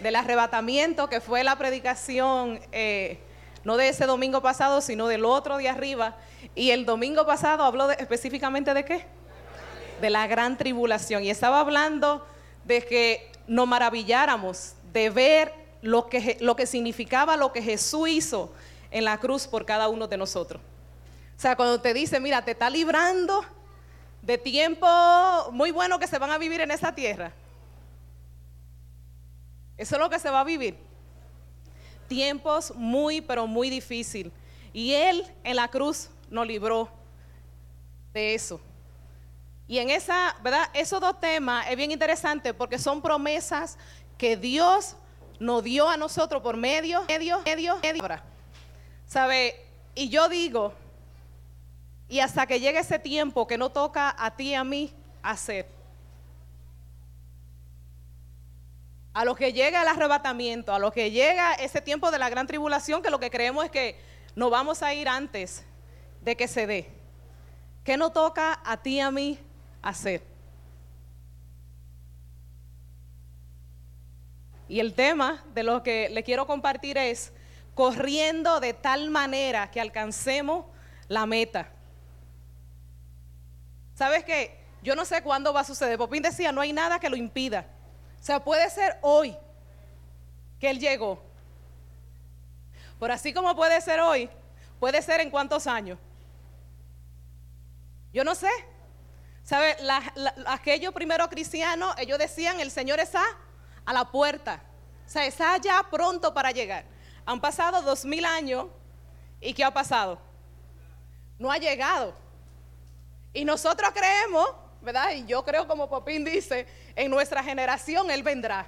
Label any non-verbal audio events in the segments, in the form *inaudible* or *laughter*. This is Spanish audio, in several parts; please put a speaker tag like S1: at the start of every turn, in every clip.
S1: del arrebatamiento, que fue la predicación, eh, no de ese domingo pasado, sino del otro de arriba. Y el domingo pasado habló específicamente de qué? De la gran tribulación. Y estaba hablando de que nos maravilláramos de ver lo que, lo que significaba lo que Jesús hizo en la cruz por cada uno de nosotros. O sea, cuando te dice, mira, te está librando de tiempo muy bueno que se van a vivir en esa tierra. Eso es lo que se va a vivir. Tiempos muy, pero muy difíciles. Y Él en la cruz nos libró de eso. Y en esa, ¿verdad? Esos dos temas es bien interesante porque son promesas que Dios nos dio a nosotros por medio, medio, medio, medio. ¿Sabe? Y yo digo, y hasta que llegue ese tiempo que no toca a ti y a mí hacer. A lo que llega el arrebatamiento, a lo que llega ese tiempo de la gran tribulación, que lo que creemos es que nos vamos a ir antes de que se dé. ¿Qué no toca a ti y a mí hacer? Y el tema de lo que le quiero compartir es corriendo de tal manera que alcancemos la meta. ¿Sabes qué? Yo no sé cuándo va a suceder. Popín decía, no hay nada que lo impida. O sea, puede ser hoy que Él llegó. Por así como puede ser hoy, puede ser en cuántos años. Yo no sé. ¿Sabe? aquellos primeros cristianos, ellos decían, el Señor está a la puerta. O sea, está ya pronto para llegar. Han pasado dos mil años y ¿qué ha pasado? No ha llegado. Y nosotros creemos, Y yo creo como Popín dice, en nuestra generación Él vendrá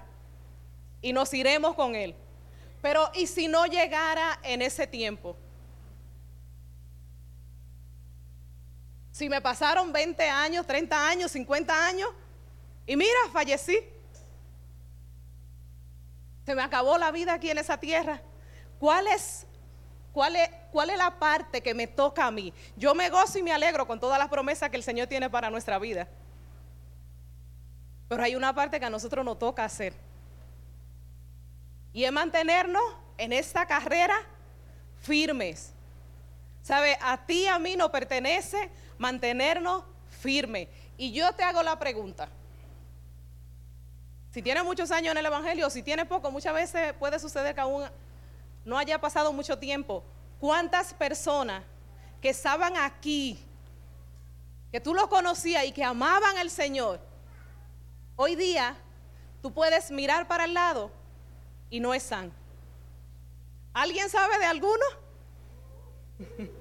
S1: y nos iremos con Él. Pero ¿y si no llegara en ese tiempo? Si me pasaron 20 años, 30 años, 50 años y mira, fallecí. Se me acabó la vida aquí en esa tierra. ¿Cuál es, cuál es, cuál es la parte que me toca a mí? Yo me gozo y me alegro con todas las promesas que el Señor tiene para nuestra vida. Pero hay una parte que a nosotros nos toca hacer. Y es mantenernos en esta carrera firmes. ¿Sabe? A ti a mí nos pertenece mantenernos firmes. Y yo te hago la pregunta. Si tienes muchos años en el Evangelio, si tienes poco, muchas veces puede suceder que aún no haya pasado mucho tiempo. ¿Cuántas personas que estaban aquí, que tú los conocías y que amaban al Señor, hoy día tú puedes mirar para el lado y no están? ¿Alguien sabe de alguno? *laughs*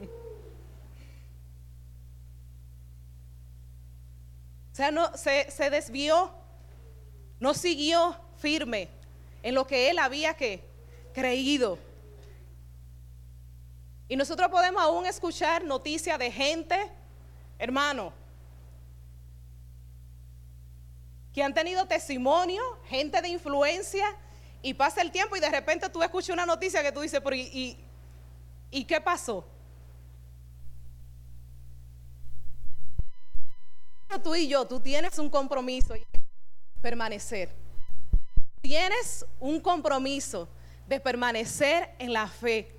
S1: o sea, no, se, desvió no siguió firme en lo que él había creído. Y nosotros podemos aún escuchar noticias de gente, hermano, que han tenido testimonio, gente de influencia, y pasa el tiempo y de repente tú escuchas una noticia que tú dices, pero ¿y, y qué pasó? Tú y yo, tú tienes un compromiso permanecer. Tienes un compromiso de permanecer en la fe.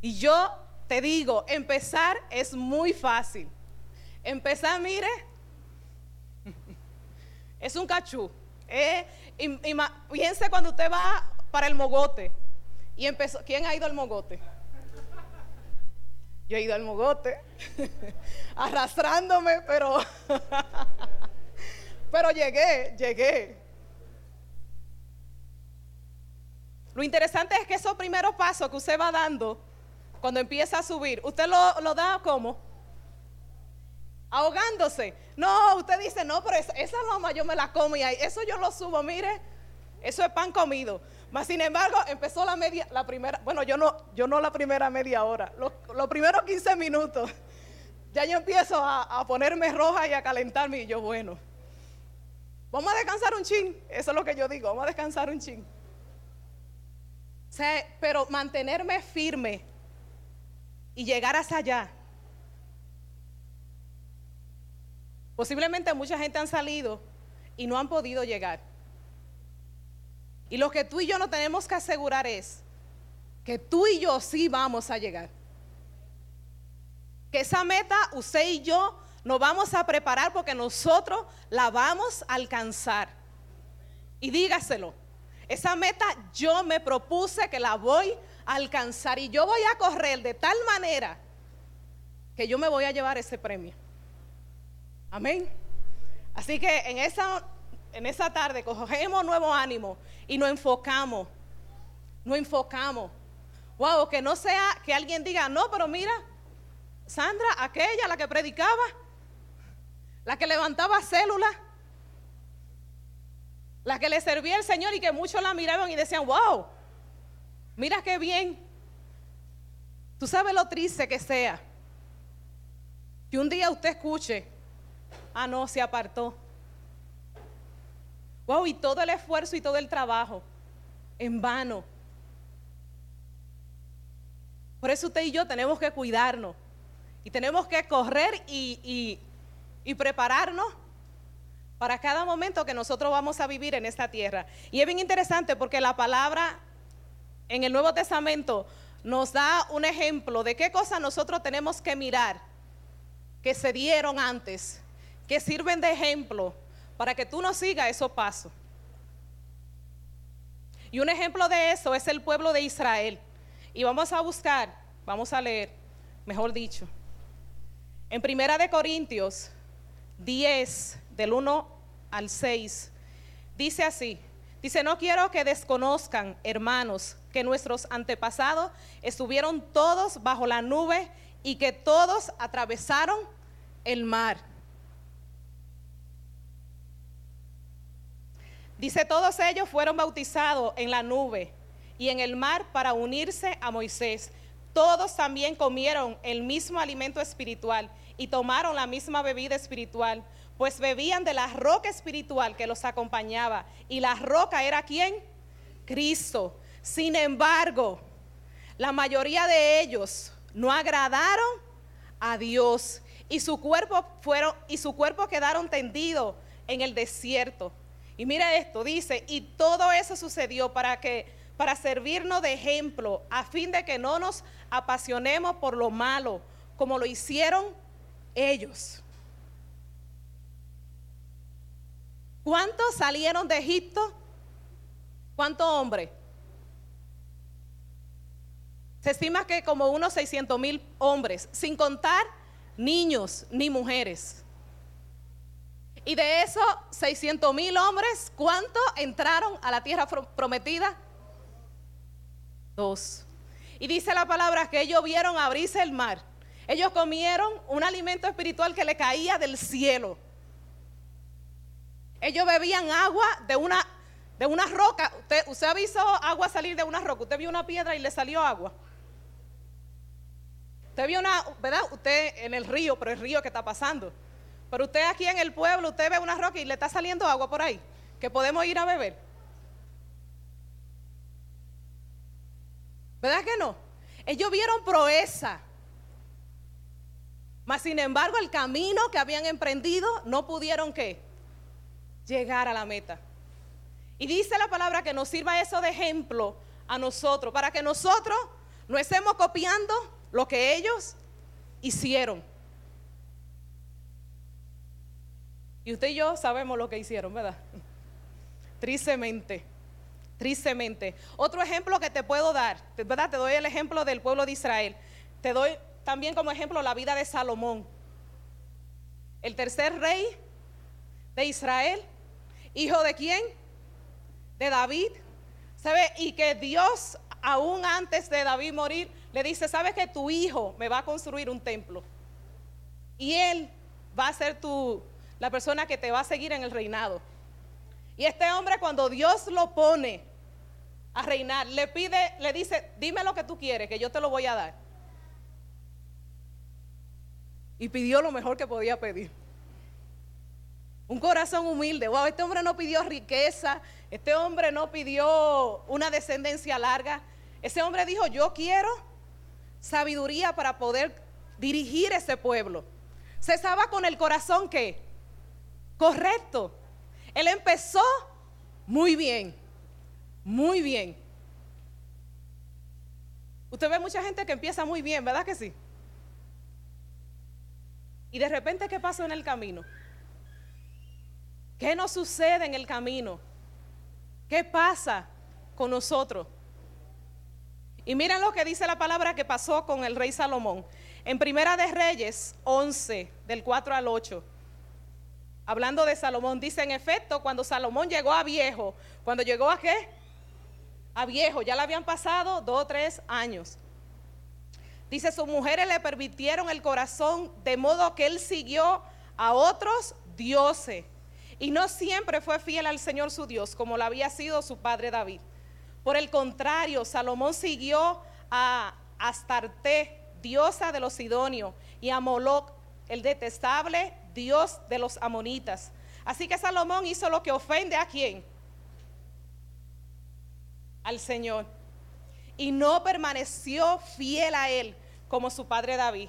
S1: Y yo te digo, empezar es muy fácil. Empezar, mire, *laughs* es un cachú. Eh, piense cuando usted va para el mogote. Y empezó, ¿quién ha ido al mogote? Yo he ido al mogote, *laughs* arrastrándome, pero *laughs* Pero llegué, llegué. Lo interesante es que esos primeros pasos que usted va dando cuando empieza a subir, ¿usted lo, da como? Ahogándose. No, usted dice, no, pero esa, loma yo me la como y eso yo lo subo, mire, eso es pan comido. Mas sin embargo, empezó la media, la primera, bueno, yo no, yo no la primera media hora, los, primeros 15 minutos, ya yo empiezo a, a ponerme roja y a calentarme y yo, bueno, Vamos a descansar un chin. Eso es lo que yo digo. Vamos a descansar un chin. pero mantenerme firme y llegar hasta allá. Posiblemente mucha gente han salido y no han podido llegar. Y lo que tú y yo no tenemos que asegurar es que tú y yo sí vamos a llegar. Que esa meta, usted y yo, nos vamos a preparar porque nosotros la vamos a alcanzar. Y dígaselo, esa meta yo me propuse que la voy a alcanzar y yo voy a correr de tal manera que yo me voy a llevar ese premio. Amén. Así que en esa, en esa tarde cogemos nuevo ánimo y nos enfocamos. Nos enfocamos. Wow, que no sea que alguien diga, no, pero mira, Sandra, aquella, la que predicaba, la que levantaba células, la que le servía al Señor y que muchos la miraban y decían, wow, mira qué bien. Tú sabes lo triste que sea. Que un día usted escuche, ah, no, se apartó. Wow, y todo el esfuerzo y todo el trabajo en vano. Por eso usted y yo tenemos que cuidarnos y tenemos que correr y, y prepararnos para cada momento que nosotros vamos a vivir en esta tierra. Y es bien interesante porque la palabra en el Nuevo Testamento nos da un ejemplo de qué cosas nosotros tenemos que mirar que se dieron antes, que sirven de ejemplo para que tú no sigas esos pasos. Y un ejemplo de eso es el pueblo de Israel. Y vamos a buscar, vamos a leer, mejor dicho, en Primera de Corintios 10, del 1 al 6, dice así, dice, no quiero que desconozcan, hermanos, que nuestros antepasados estuvieron todos bajo la nube y que todos atravesaron el mar. Dice, todos ellos fueron bautizados en la nube y en el mar para unirse a Moisés. Todos también comieron el mismo alimento espiritual y tomaron la misma bebida espiritual, pues bebían de la roca espiritual que los acompañaba. Y la roca era quién? Cristo. Sin embargo, la mayoría de ellos no agradaron a Dios y su cuerpo fueron y su cuerpo quedaron tendidos en el desierto. Y mira esto, dice, y todo eso sucedió para que para servirnos de ejemplo, a fin de que no nos apasionemos por lo malo, como lo hicieron ellos. ¿Cuántos salieron de Egipto? ¿Cuántos hombres? Se estima que como unos 600 mil hombres, sin contar niños ni mujeres. Y de esos 600 mil hombres, ¿cuántos entraron a la tierra prometida? Dos. Y dice la palabra que ellos vieron abrirse el mar. Ellos comieron un alimento espiritual que le caía del cielo. Ellos bebían agua de una, de una roca. Usted, usted ha agua salir de una roca. Usted vio una piedra y le salió agua. Usted vio una, ¿verdad? Usted en el río, pero el río que está pasando. Pero usted aquí en el pueblo, usted ve una roca y le está saliendo agua por ahí, que podemos ir a beber. ¿Verdad que no? Ellos vieron proeza. Mas sin embargo, el camino que habían emprendido no pudieron qué? Llegar a la meta. Y dice la palabra que nos sirva eso de ejemplo a nosotros, para que nosotros no estemos copiando lo que ellos hicieron. Y usted y yo sabemos lo que hicieron, ¿verdad? Tristemente, tristemente. Otro ejemplo que te puedo dar, ¿verdad? Te doy el ejemplo del pueblo de Israel. Te doy también como ejemplo la vida de Salomón, el tercer rey de Israel, hijo de quién? De David. ¿Sabe? Y que Dios, aún antes de David morir, le dice, sabes que tu hijo me va a construir un templo. Y él va a ser tu, la persona que te va a seguir en el reinado. Y este hombre cuando Dios lo pone a reinar, le pide, le dice, dime lo que tú quieres, que yo te lo voy a dar. Y pidió lo mejor que podía pedir. Un corazón humilde. Wow, este hombre no pidió riqueza, este hombre no pidió una descendencia larga. Ese hombre dijo, yo quiero sabiduría para poder dirigir ese pueblo. Se estaba con el corazón que correcto. Él empezó muy bien. muy bien. Usted ve mucha gente que empieza muy bien, ¿verdad que sí? Y de repente, ¿qué pasó en el camino? ¿Qué nos sucede en el camino? ¿Qué pasa con nosotros? Y miren lo que dice la palabra que pasó con el rey Salomón. En Primera de Reyes 11, del 4 al 8, hablando de Salomón, dice en efecto, cuando Salomón llegó a viejo, cuando llegó a qué? A viejo, ya le habían pasado dos o tres años. Dice, sus mujeres le permitieron el corazón de modo que él siguió a otros dioses. Y no siempre fue fiel al Señor su Dios, como lo había sido su padre David. Por el contrario, Salomón siguió a Astarte, diosa de los Sidonios, y a Moloch, el detestable dios de los amonitas. Así que Salomón hizo lo que ofende a quién? Al Señor. Y no permaneció fiel a él como su padre David.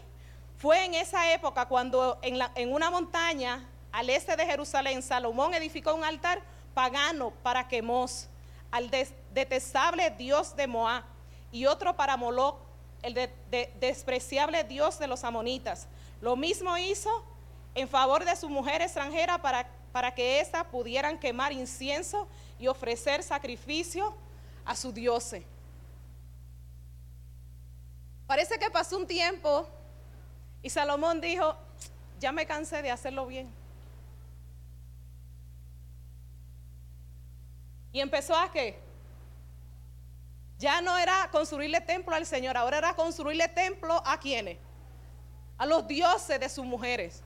S1: Fue en esa época cuando en, en una montaña al este de Jerusalén, Salomón edificó un altar pagano para Quemos, al detestable dios de Moab, y otro para Moloch, el despreciable dios de los amonitas. Lo mismo hizo en favor de su mujer extranjera para, para que ésta pudieran quemar incienso y ofrecer sacrificio a su dioses. Parece que pasó un tiempo y Salomón dijo, ya me cansé de hacerlo bien. Y empezó a qué? Ya no era construirle templo al Señor, ahora era construirle templo a quienes? A los dioses de sus mujeres.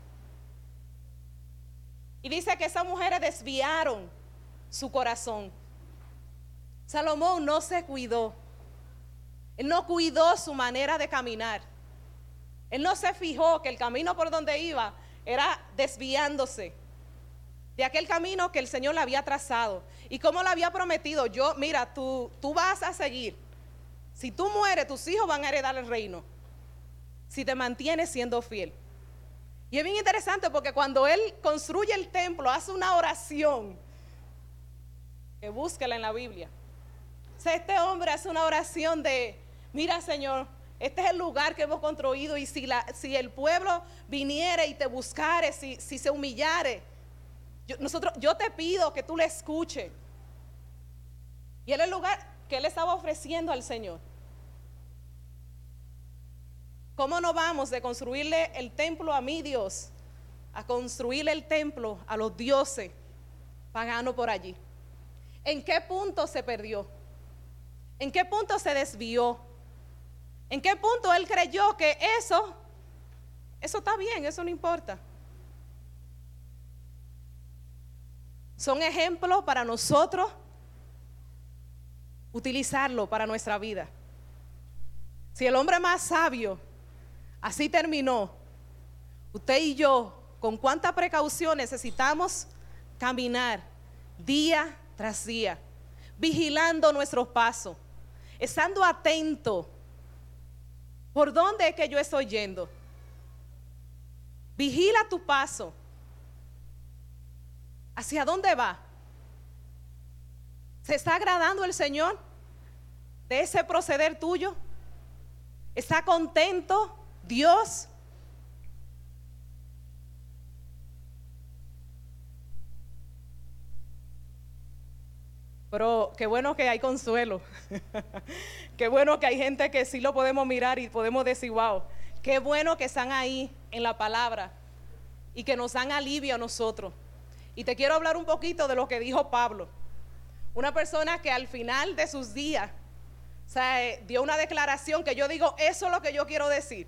S1: Y dice que esas mujeres desviaron su corazón. Salomón no se cuidó. Él no cuidó su manera de caminar. Él no se fijó que el camino por donde iba era desviándose de aquel camino que el Señor le había trazado. Y como le había prometido, yo, mira, tú, tú vas a seguir. Si tú mueres, tus hijos van a heredar el reino. Si te mantienes siendo fiel. Y es bien interesante porque cuando él construye el templo, hace una oración. Que búsquela en la Biblia. O sea, este hombre hace una oración de, mira Señor, este es el lugar que hemos construido y si, la, si el pueblo viniere y te buscare, si, si se humillare, yo, nosotros, yo te pido que tú le escuches. Y es el lugar que él estaba ofreciendo al Señor. ¿Cómo no vamos de construirle el templo a mi Dios a construirle el templo a los dioses paganos por allí? ¿En qué punto se perdió? ¿En qué punto se desvió? ¿En qué punto él creyó que eso, eso está bien, eso no importa? Son ejemplos para nosotros utilizarlo para nuestra vida. Si el hombre más sabio así terminó, usted y yo, con cuánta precaución necesitamos caminar día tras día, vigilando nuestros pasos, estando atento por dónde es que yo estoy yendo. Vigila tu paso ¿Hacia dónde va? ¿Se está agradando el Señor de ese proceder tuyo? ¿Está contento Dios? Pero qué bueno que hay consuelo. *laughs* qué bueno que hay gente que sí lo podemos mirar y podemos decir, wow, qué bueno que están ahí en la palabra y que nos dan alivio a nosotros. Y te quiero hablar un poquito de lo que dijo Pablo. Una persona que al final de sus días eh, dio una declaración que yo digo, eso es lo que yo quiero decir.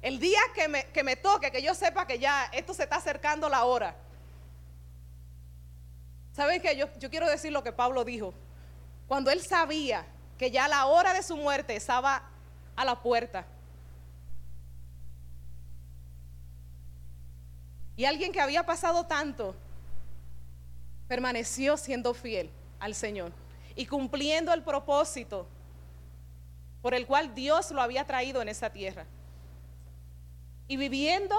S1: El día que me, que me toque, que yo sepa que ya esto se está acercando la hora. ¿Saben qué? Yo, yo quiero decir lo que Pablo dijo. Cuando él sabía que ya la hora de su muerte estaba a la puerta. Y alguien que había pasado tanto permaneció siendo fiel al Señor y cumpliendo el propósito por el cual Dios lo había traído en esa tierra. Y viviendo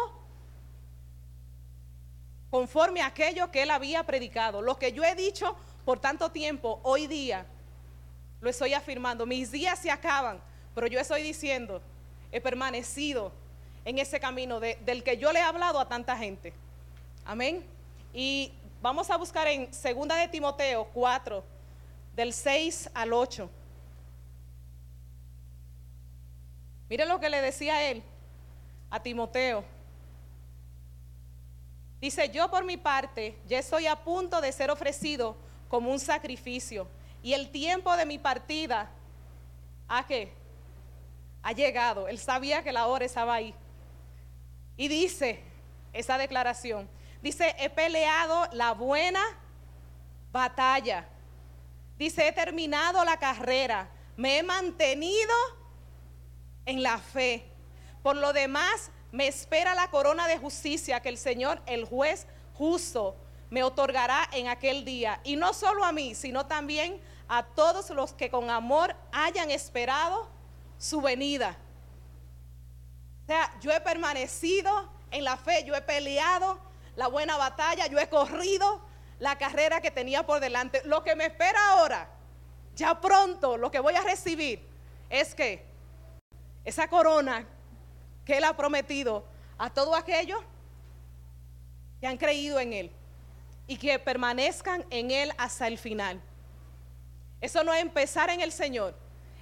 S1: conforme a aquello que él había predicado. Lo que yo he dicho por tanto tiempo, hoy día lo estoy afirmando. Mis días se acaban, pero yo estoy diciendo, he permanecido en ese camino del que yo le he hablado a tanta gente. Amén. Y vamos a buscar en 2 de Timoteo 4, del 6 al 8. Mire lo que le decía él a Timoteo. Dice, yo por mi parte ya estoy a punto de ser ofrecido como un sacrificio. Y el tiempo de mi partida, ¿a qué? Ha llegado. Él sabía que la hora estaba ahí. Y dice esa declaración, dice, he peleado la buena batalla. Dice, he terminado la carrera. Me he mantenido en la fe. Por lo demás, me espera la corona de justicia que el Señor, el juez justo, me otorgará en aquel día. Y no solo a mí, sino también a todos los que con amor hayan esperado su venida. O sea, yo he permanecido en la fe, yo he peleado la buena batalla, yo he corrido la carrera que tenía por delante. Lo que me espera ahora, ya pronto, lo que voy a recibir es que esa corona que Él ha prometido a todos aquellos que han creído en Él y que permanezcan en Él hasta el final. Eso no es empezar en el Señor,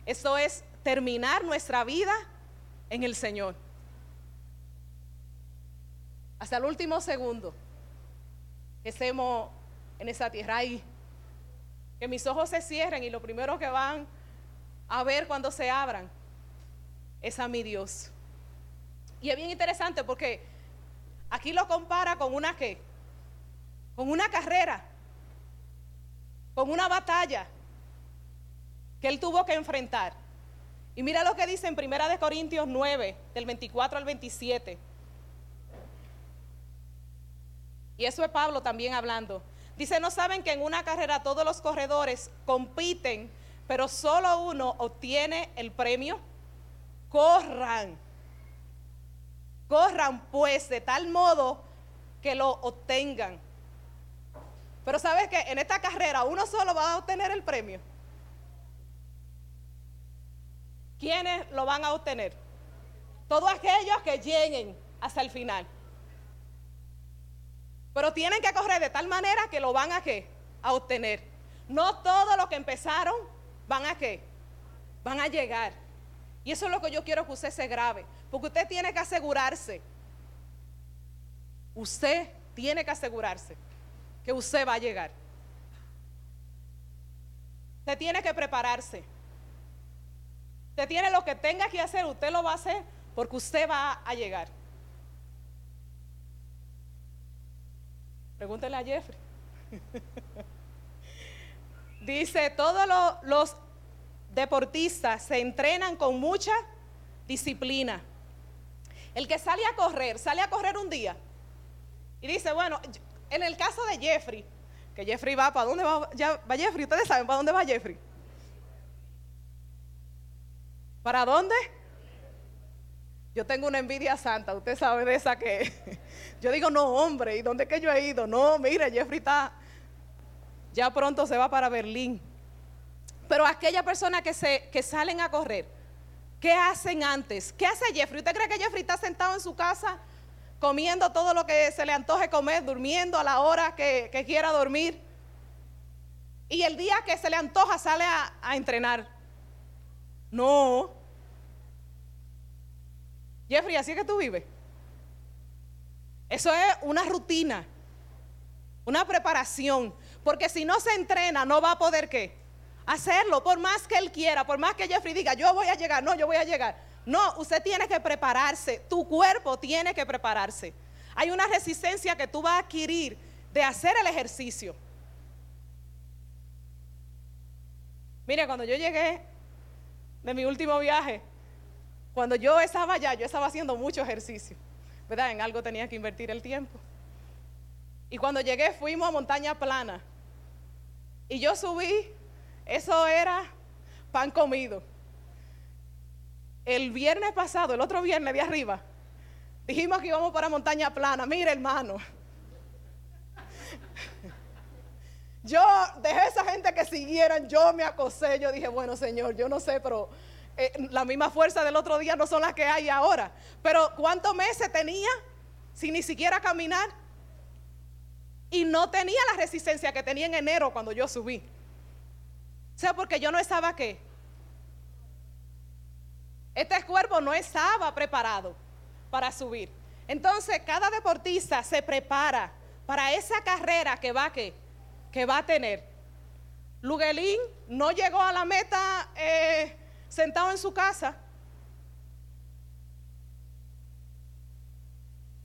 S1: eso es terminar nuestra vida en el Señor. Hasta el último segundo que estemos en esa tierra ahí. Que mis ojos se cierren y lo primero que van a ver cuando se abran es a mi Dios. Y es bien interesante porque aquí lo compara con una qué? Con una carrera, con una batalla que él tuvo que enfrentar. Y mira lo que dice en Primera de Corintios 9, del 24 al 27. Y eso es Pablo también hablando. Dice, ¿no saben que en una carrera todos los corredores compiten, pero solo uno obtiene el premio? Corran Corran pues de tal modo que lo obtengan. Pero sabes que en esta carrera uno solo va a obtener el premio. ¿Quiénes lo van a obtener? Todos aquellos que lleguen hasta el final. Pero tienen que correr de tal manera que lo van a qué? A obtener. No todos los que empezaron van a qué? Van a llegar. Y eso es lo que yo quiero que usted se grabe. Porque usted tiene que asegurarse. Usted tiene que asegurarse que usted va a llegar. Usted tiene que prepararse. Usted tiene lo que tenga que hacer, usted lo va a hacer porque usted va a llegar. Pregúntele a Jeffrey. *laughs* Dice, todos los deportistas se entrenan con mucha disciplina. El que sale a correr, sale a correr un día y dice, bueno, en el caso de Jeffrey, que Jeffrey va, ¿para dónde va, ya, va Jeffrey? Ustedes saben para dónde va Jeffrey. ¿Para dónde? Yo tengo una envidia santa, usted sabe de esa que yo digo, no, hombre, ¿y dónde que yo he ido? No, mire, Jeffrey está, ya pronto se va para Berlín. Pero aquella persona que, se, que salen a correr, ¿qué hacen antes? ¿Qué hace Jeffrey? ¿Usted cree que Jeffrey está sentado en su casa comiendo todo lo que se le antoje comer, durmiendo a la hora que, quiera dormir? Y el día que se le antoja sale a, a entrenar. No. Jeffrey, así es que tú vives. Eso es una rutina, una preparación. Porque si no se entrena, no va a poder qué? hacerlo, por más que él quiera, por más que Jeffrey diga, yo voy a llegar, no, yo voy a llegar. No, usted tiene que prepararse, tu cuerpo tiene que prepararse. Hay una resistencia que tú vas a adquirir de hacer el ejercicio. Mire, cuando yo llegué de mi último viaje, cuando yo estaba allá, yo estaba haciendo mucho ejercicio, ¿verdad? En algo tenía que invertir el tiempo. Y cuando llegué fuimos a montaña plana. Y yo subí eso era pan comido. El viernes pasado, el otro viernes de arriba, dijimos que íbamos para montaña plana. Mire, hermano. Yo dejé a esa gente que siguieran, yo me acosé, yo dije, bueno Señor, yo no sé, pero eh, la misma fuerza del otro día no son las que hay ahora. Pero ¿cuántos meses tenía sin ni siquiera caminar? Y no tenía la resistencia que tenía en enero cuando yo subí. O sea, porque yo no estaba qué. Este cuerpo no estaba preparado para subir. Entonces, cada deportista se prepara para esa carrera que va, que, va a tener. Luguelín no llegó a la meta eh, sentado en su casa.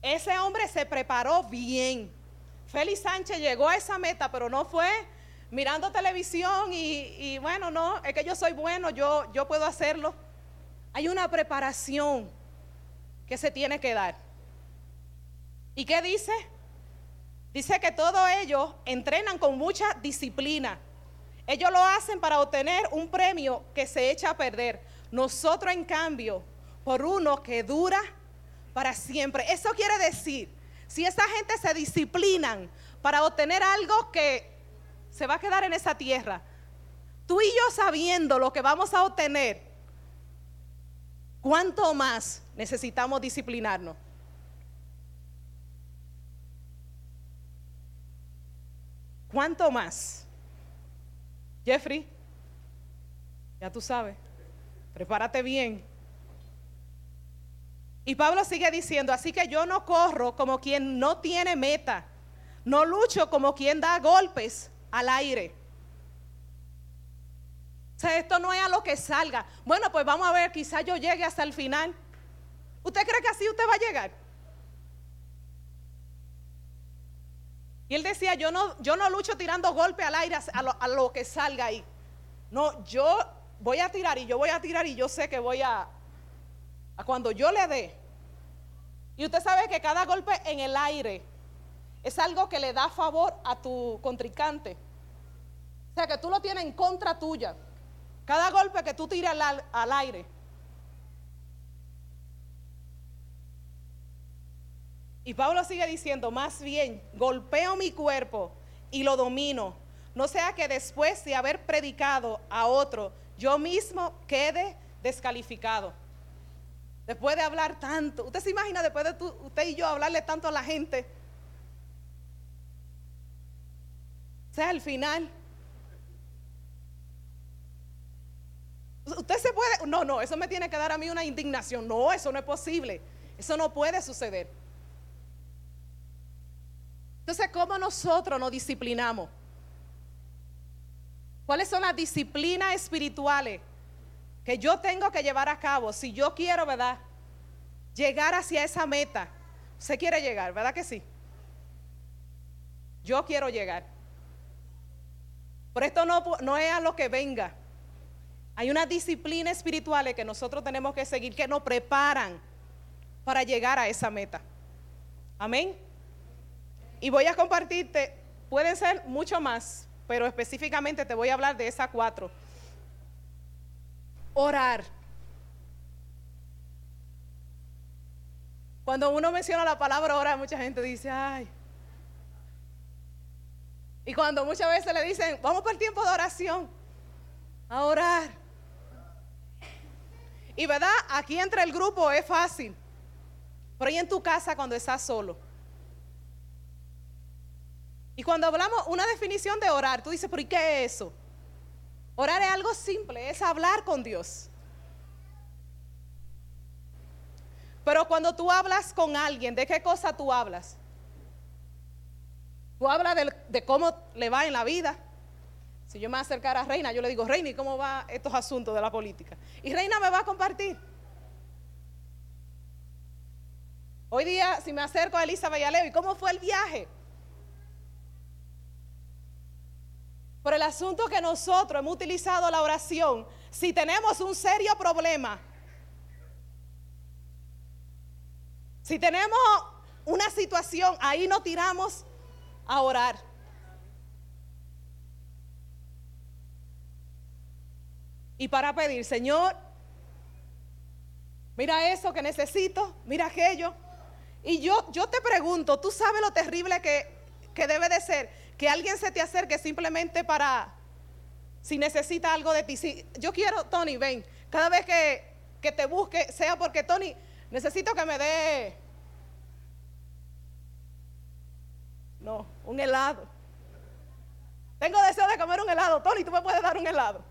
S1: Ese hombre se preparó bien. Félix Sánchez llegó a esa meta, pero no fue mirando televisión y, bueno, no, es que yo soy bueno, yo, yo puedo hacerlo. Hay una preparación que se tiene que dar. ¿Y qué dice? Dice que todos ellos entrenan con mucha disciplina. Ellos lo hacen para obtener un premio que se echa a perder. Nosotros, en cambio, por uno que dura para siempre. Eso quiere decir, si esa gente se disciplinan para obtener algo que se va a quedar en esa tierra, tú y yo sabiendo lo que vamos a obtener, ¿cuánto más necesitamos disciplinarnos? ¿Cuánto más? Jeffrey, ya tú sabes, prepárate bien. Y Pablo sigue diciendo, así que yo no corro como quien no tiene meta, no lucho como quien da golpes al aire. O sea, esto no es a lo que salga. Bueno, pues vamos a ver, quizás yo llegue hasta el final. ¿Usted cree que así usted va a llegar? Él decía, yo no, yo no lucho tirando golpes al aire a lo, que salga ahí. No, yo voy a tirar y yo voy a tirar y yo sé que voy a, a cuando yo le dé. Y usted sabe que cada golpe en el aire es algo que le da favor a tu contrincante. O sea, que tú lo tienes en contra tuya. Cada golpe que tú tiras al aire Y Pablo sigue diciendo, más bien, golpeo mi cuerpo y lo domino, no sea que después de haber predicado a otro, yo mismo quede descalificado. Después de hablar tanto, usted se imagina después de usted y yo hablarle tanto a la gente. O sea, al final. Usted se puede, no, no, eso me tiene que dar a mí una indignación. No, eso no es posible. Eso no puede suceder. Entonces, ¿cómo nosotros nos disciplinamos? ¿Cuáles son las disciplinas espirituales que yo tengo que llevar a cabo si yo quiero, ¿verdad? Llegar hacia esa meta. ¿Se quiere llegar, verdad que sí? Yo quiero llegar. Por esto no, no es a lo que venga. Hay una disciplina espiritual que nosotros tenemos que seguir, que nos preparan para llegar a esa meta. Amén. Y voy a compartirte, pueden ser mucho más, pero específicamente te voy a hablar de esas cuatro. Orar. Cuando uno menciona la palabra orar, mucha gente dice, ay. Y cuando muchas veces le dicen, vamos para el tiempo de oración, a orar. Y verdad, aquí entre el grupo es fácil, pero ahí en tu casa cuando estás solo. Y cuando hablamos una definición de orar, tú dices, ¿y qué es eso? Orar es algo simple, es hablar con Dios. Pero cuando tú hablas con alguien, ¿de qué cosa tú hablas? Tú hablas de, cómo le va en la vida. Si yo me acercara a Reina, yo le digo, Reina, ¿y cómo van estos asuntos de la política? Y Reina me va a compartir. Hoy día, si me acerco a Elisa Vallaleo, ¿y cómo fue el viaje? Por el asunto que nosotros hemos utilizado la oración, si tenemos un serio problema, si tenemos una situación, ahí nos tiramos a orar. Y para pedir, Señor, mira eso que necesito, mira aquello. Y yo, yo te pregunto, ¿tú sabes lo terrible que, que debe de ser? Que alguien se te acerque simplemente para, si necesita algo de ti. Yo quiero, Tony, ven, cada vez que, que te busque, sea porque, Tony, necesito que me dé, no, un helado. Tengo deseo de comer un helado. Tony, tú me puedes dar un helado.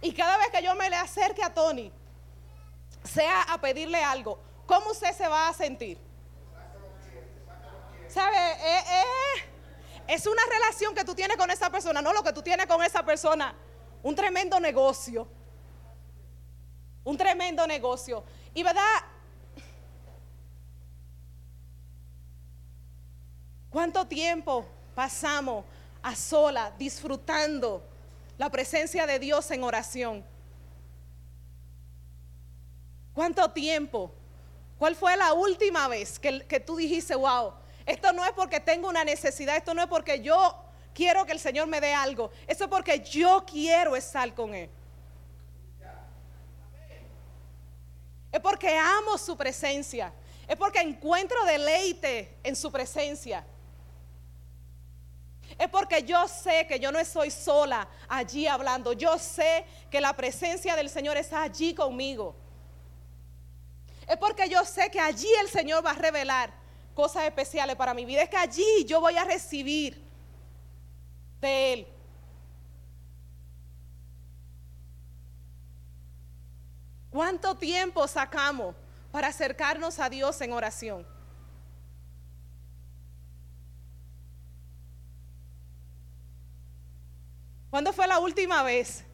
S1: Y cada vez que yo me le acerque a Tony, sea a pedirle algo, ¿cómo usted se va a sentir? ¿Sabe? Eh, eh, es una relación que tú tienes con esa persona, no lo que tú tienes con esa persona. Un tremendo negocio. Un tremendo negocio. Y verdad, ¿cuánto tiempo pasamos a sola disfrutando la presencia de Dios en oración? ¿Cuánto tiempo? ¿Cuál fue la última vez que, que tú dijiste, wow, esto no es porque tengo una necesidad, esto no es porque yo quiero que el Señor me dé algo, esto es porque yo quiero estar con Él. Es porque amo su presencia, es porque encuentro deleite en su presencia. Es porque yo sé que yo no estoy sola allí hablando. Yo sé que la presencia del Señor está allí conmigo. Es porque yo sé que allí el Señor va a revelar cosas especiales para mi vida. Es que allí yo voy a recibir de Él. ¿Cuánto tiempo sacamos para acercarnos a Dios en oración? ¿Cuándo fue la última vez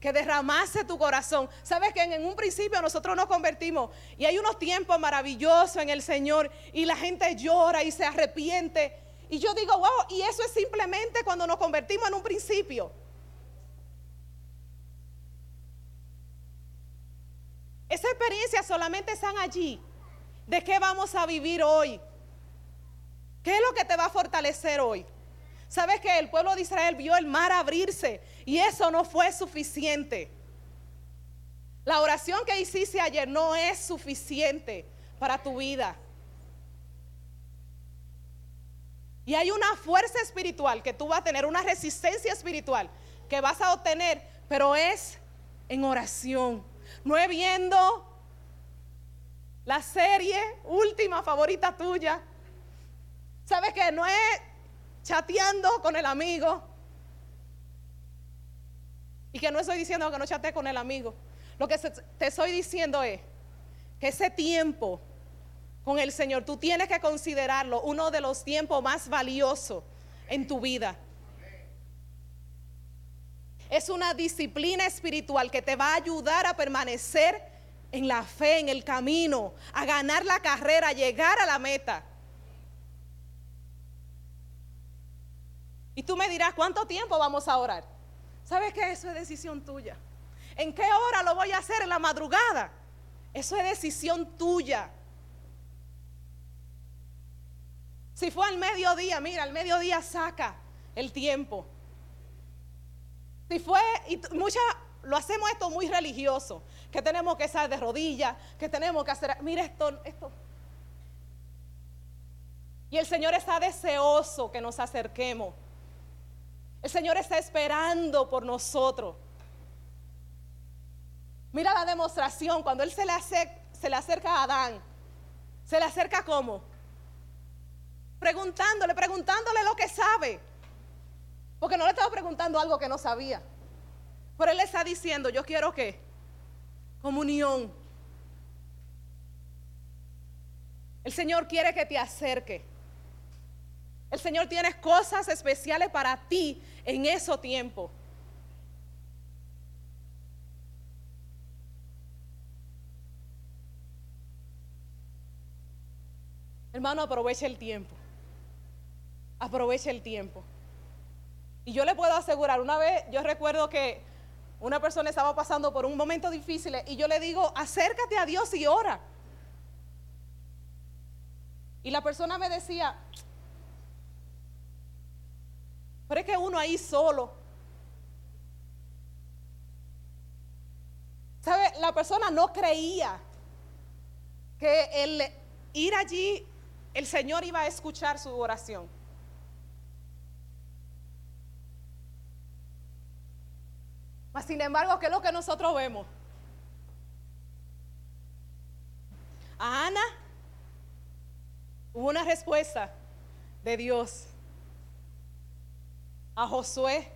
S1: que derramase tu corazón. Sabes que en un principio nosotros nos convertimos y hay unos tiempos maravillosos en el Señor y la gente llora y se arrepiente. Y yo digo, wow, y eso es simplemente cuando nos convertimos en un principio. Esa experiencia solamente están allí. ¿De qué vamos a vivir hoy? ¿Qué es lo que te va a fortalecer hoy? ¿Sabes que el pueblo de Israel vio el mar abrirse y eso no fue suficiente? La oración que hiciste ayer no es suficiente para tu vida. Y hay una fuerza espiritual que tú vas a tener, una resistencia espiritual que vas a obtener, pero es en oración. No es viendo la serie última favorita tuya. ¿Sabes que no es chateando con el amigo. Y que no estoy diciendo que no chateé con el amigo. Lo que te estoy diciendo es que ese tiempo con el Señor, tú tienes que considerarlo uno de los tiempos más valiosos en tu vida. Es una disciplina espiritual que te va a ayudar a permanecer en la fe, en el camino, a ganar la carrera, a llegar a la meta. Y tú me dirás, ¿cuánto tiempo vamos a orar? ¿Sabes qué? Eso es decisión tuya. ¿En qué hora lo voy a hacer? En la madrugada. Eso es decisión tuya. Si fue al mediodía, mira, al mediodía saca el tiempo. Si fue, y muchas lo hacemos esto muy religioso, que tenemos que estar de rodillas, que tenemos que hacer, mira esto, esto. Y el Señor está deseoso que nos acerquemos el Señor está esperando por nosotros. Mira la demostración, cuando Él se le, acerca, a Adán, se le acerca como? Preguntándole, preguntándole lo que sabe. Porque no le estaba preguntando algo que no sabía. Pero Él le está diciendo, yo quiero que comunión. El Señor quiere que te acerque. El Señor tiene cosas especiales para ti en ese tiempo. Hermano, aproveche el tiempo. Aproveche el tiempo. Y yo le puedo asegurar, una vez yo recuerdo que una persona estaba pasando por un momento difícil y yo le digo, acércate a Dios y ora. Y la persona me decía, pero es que uno ahí solo. ¿Sabe? La persona no creía que el ir allí, el Señor iba a escuchar su oración. Mas, sin embargo, ¿qué es lo que nosotros vemos? A Ana hubo una respuesta de Dios. A Josué,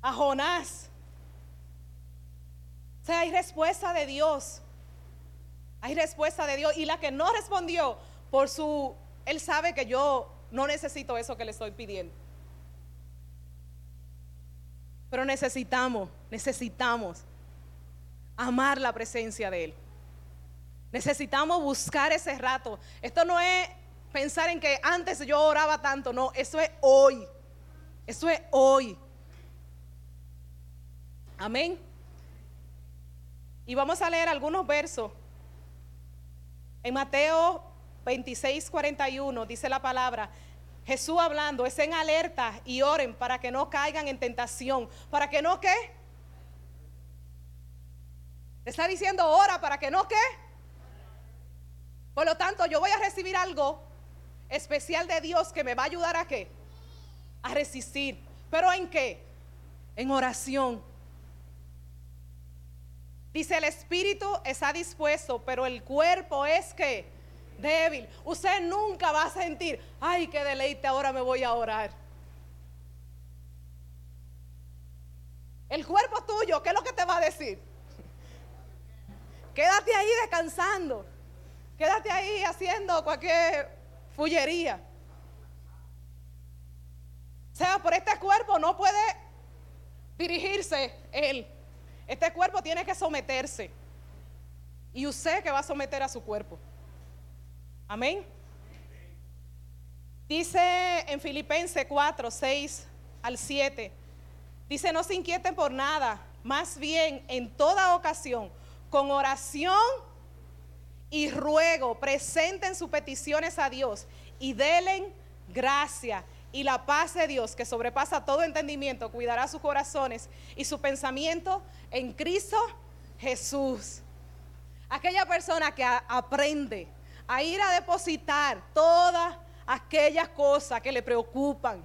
S1: a Jonás. O sea, hay respuesta de Dios. Hay respuesta de Dios. Y la que no respondió por su, él sabe que yo no necesito eso que le estoy pidiendo. Pero necesitamos, necesitamos amar la presencia de Él. Necesitamos buscar ese rato. Esto no es pensar en que antes yo oraba tanto, no, eso es hoy. Eso es hoy. Amén. Y vamos a leer algunos versos. En Mateo 26, 41 dice la palabra, Jesús hablando, estén alerta y oren para que no caigan en tentación. ¿Para que no qué? Está diciendo ora para que no qué. Por lo tanto, yo voy a recibir algo especial de Dios que me va a ayudar a qué? A resistir. ¿Pero en qué? En oración. Dice el espíritu está dispuesto, pero el cuerpo es que débil. Usted nunca va a sentir, ay, qué deleite, ahora me voy a orar. El cuerpo tuyo, ¿qué es lo que te va a decir? Quédate ahí descansando. Quédate ahí haciendo cualquier fullería. Sea, por este cuerpo no puede dirigirse él. Este cuerpo tiene que someterse. Y usted que va a someter a su cuerpo. Amén. Dice en Filipenses 4, 6 al 7. Dice, no se inquieten por nada, más bien en toda ocasión, con oración y ruego presenten sus peticiones a Dios y denle gracia y la paz de Dios que sobrepasa todo entendimiento cuidará sus corazones y su pensamiento en Cristo Jesús. Aquella persona que aprende a ir a depositar todas aquellas cosas que le preocupan,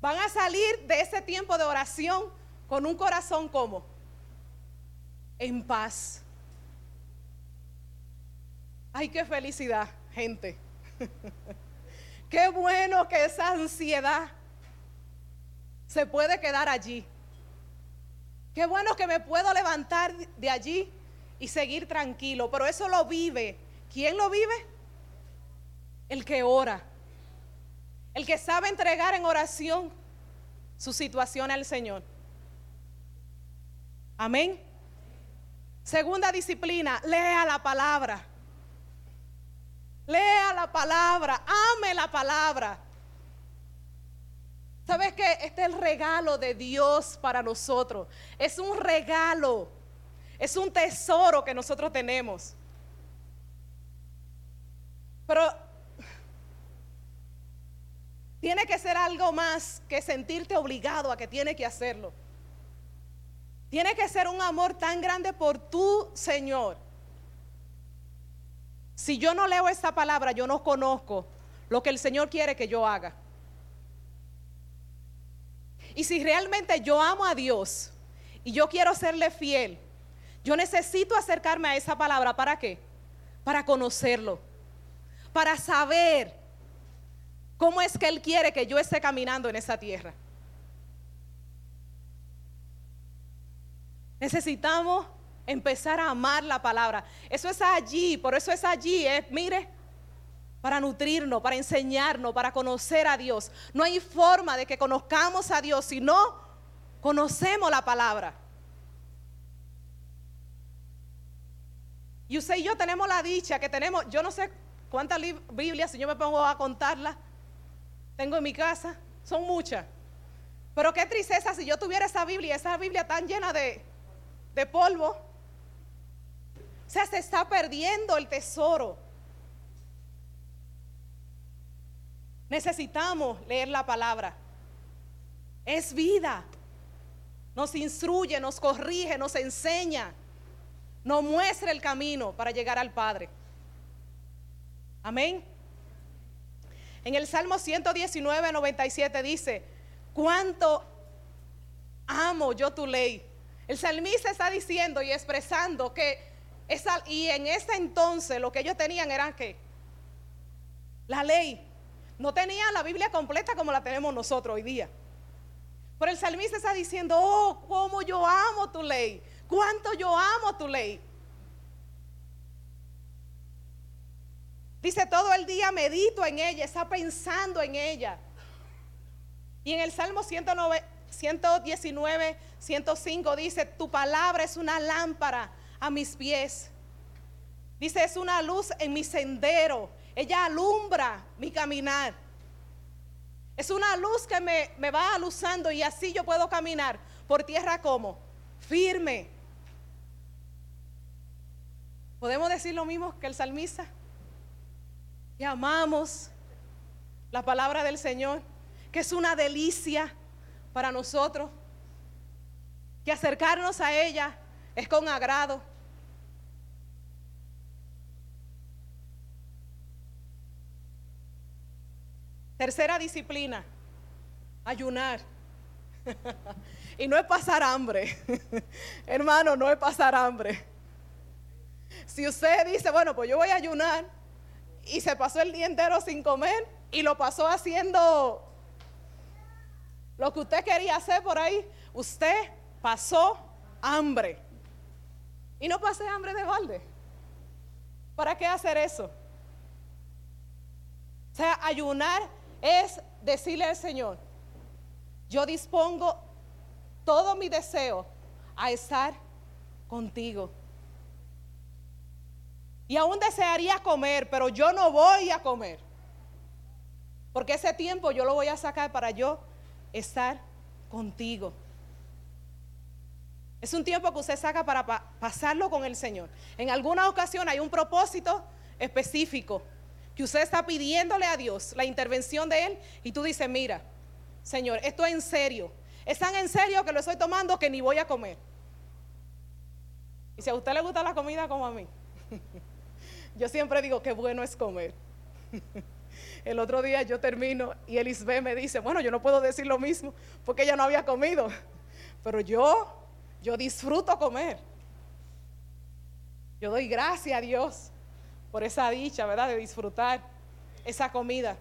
S1: van a salir de ese tiempo de oración con un corazón como en paz Ay, qué felicidad, gente. *laughs* qué bueno que esa ansiedad se puede quedar allí. Qué bueno que me puedo levantar de allí y seguir tranquilo. Pero eso lo vive. ¿Quién lo vive? El que ora. El que sabe entregar en oración su situación al Señor. Amén. Segunda disciplina, lea la palabra. Lea la palabra, ame la palabra. ¿Sabes qué? Este es el regalo de Dios para nosotros. Es un regalo. Es un tesoro que nosotros tenemos. Pero tiene que ser algo más que sentirte obligado a que tiene que hacerlo. Tiene que ser un amor tan grande por tu Señor si yo no leo esta palabra, yo no conozco lo que el Señor quiere que yo haga. Y si realmente yo amo a Dios y yo quiero serle fiel, yo necesito acercarme a esa palabra. ¿Para qué? Para conocerlo. Para saber cómo es que Él quiere que yo esté caminando en esa tierra. Necesitamos empezar a amar la palabra. Eso es allí, por eso es allí, ¿eh? mire, para nutrirnos, para enseñarnos, para conocer a Dios. No hay forma de que conozcamos a Dios si no conocemos la palabra. Y usted y yo tenemos la dicha que tenemos, yo no sé cuántas Biblias, si yo me pongo a contarlas, tengo en mi casa, son muchas. Pero qué tristeza si yo tuviera esa Biblia, esa Biblia tan llena de, de polvo. Sea, se está perdiendo el tesoro. Necesitamos leer la palabra. Es vida. Nos instruye, nos corrige, nos enseña, nos muestra el camino para llegar al Padre. Amén. En el Salmo 119, 97 dice, cuánto amo yo tu ley. El salmista está diciendo y expresando que y en ese entonces lo que ellos tenían era que la ley. No tenían la Biblia completa como la tenemos nosotros hoy día. Pero el salmista está diciendo, oh, cómo yo amo tu ley, cuánto yo amo tu ley. Dice, todo el día medito en ella, está pensando en ella. Y en el Salmo 109, 119, 105 dice, tu palabra es una lámpara a mis pies. Dice, es una luz en mi sendero. Ella alumbra mi caminar. Es una luz que me, me va aluzando y así yo puedo caminar por tierra como firme. ¿Podemos decir lo mismo que el salmista? Que amamos la palabra del Señor, que es una delicia para nosotros, que acercarnos a ella es con agrado. Tercera disciplina, ayunar. *laughs* y no es pasar hambre. *laughs* Hermano, no es pasar hambre. Si usted dice, bueno, pues yo voy a ayunar y se pasó el día entero sin comer y lo pasó haciendo lo que usted quería hacer por ahí, usted pasó hambre. Y no pasé hambre de balde. ¿Para qué hacer eso? O sea, ayunar es decirle al Señor, yo dispongo todo mi deseo a estar contigo. Y aún desearía comer, pero yo no voy a comer. Porque ese tiempo yo lo voy a sacar para yo estar contigo. Es un tiempo que usted saca para pasarlo con el Señor. En alguna ocasión hay un propósito específico que usted está pidiéndole a Dios la intervención de Él y tú dices, mira, Señor, esto es en serio. Es tan en serio que lo estoy tomando que ni voy a comer. Y si a usted le gusta la comida como a mí, *laughs* yo siempre digo que bueno es comer. *laughs* El otro día yo termino y Elisbe me dice, bueno, yo no puedo decir lo mismo porque ella no había comido, *laughs* pero yo, yo disfruto comer. Yo doy gracias a Dios por esa dicha, ¿verdad? De disfrutar esa comida.